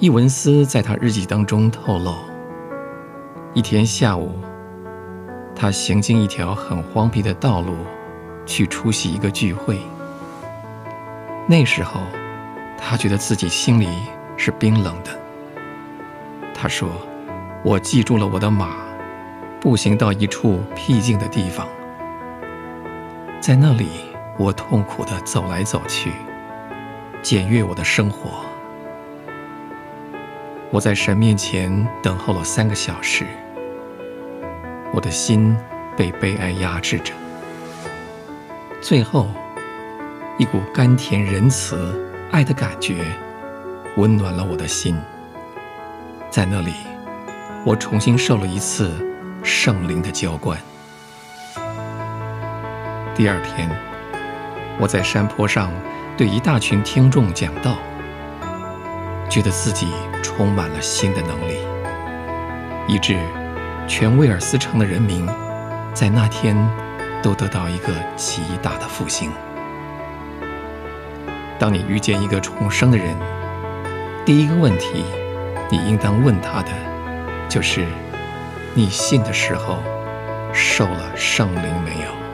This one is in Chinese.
伊文斯在他日记当中透露，一天下午，他行经一条很荒僻的道路，去出席一个聚会。那时候，他觉得自己心里是冰冷的。他说：“我记住了我的马，步行到一处僻静的地方，在那里，我痛苦地走来走去，检阅我的生活。”我在神面前等候了三个小时，我的心被悲哀压制着。最后，一股甘甜仁慈、爱的感觉温暖了我的心。在那里，我重新受了一次圣灵的浇灌。第二天，我在山坡上对一大群听众讲道。觉得自己充满了新的能力，以致全威尔斯城的人民在那天都得到一个极大的复兴。当你遇见一个重生的人，第一个问题你应当问他的，就是：你信的时候受了圣灵没有？